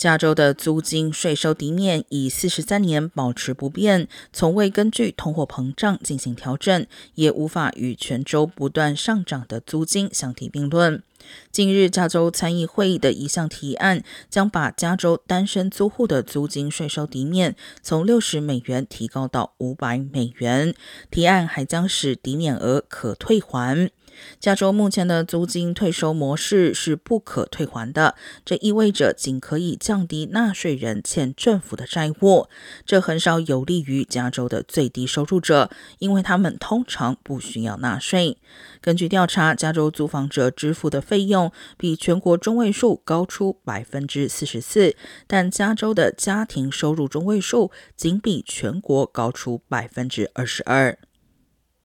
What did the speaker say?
加州的租金税收底面以四十三年保持不变，从未根据通货膨胀进行调整，也无法与全州不断上涨的租金相提并论。近日，加州参议会议的一项提案将把加州单身租户的租金税收底面从六十美元提高到五百美元。提案还将使抵免额可退还。加州目前的租金退收模式是不可退还的，这意味着仅可以降低纳税人欠政府的债务。这很少有利于加州的最低收入者，因为他们通常不需要纳税。根据调查，加州租房者支付的费用比全国中位数高出百分之四十四，但加州的家庭收入中位数仅比全国高出百分之二十二。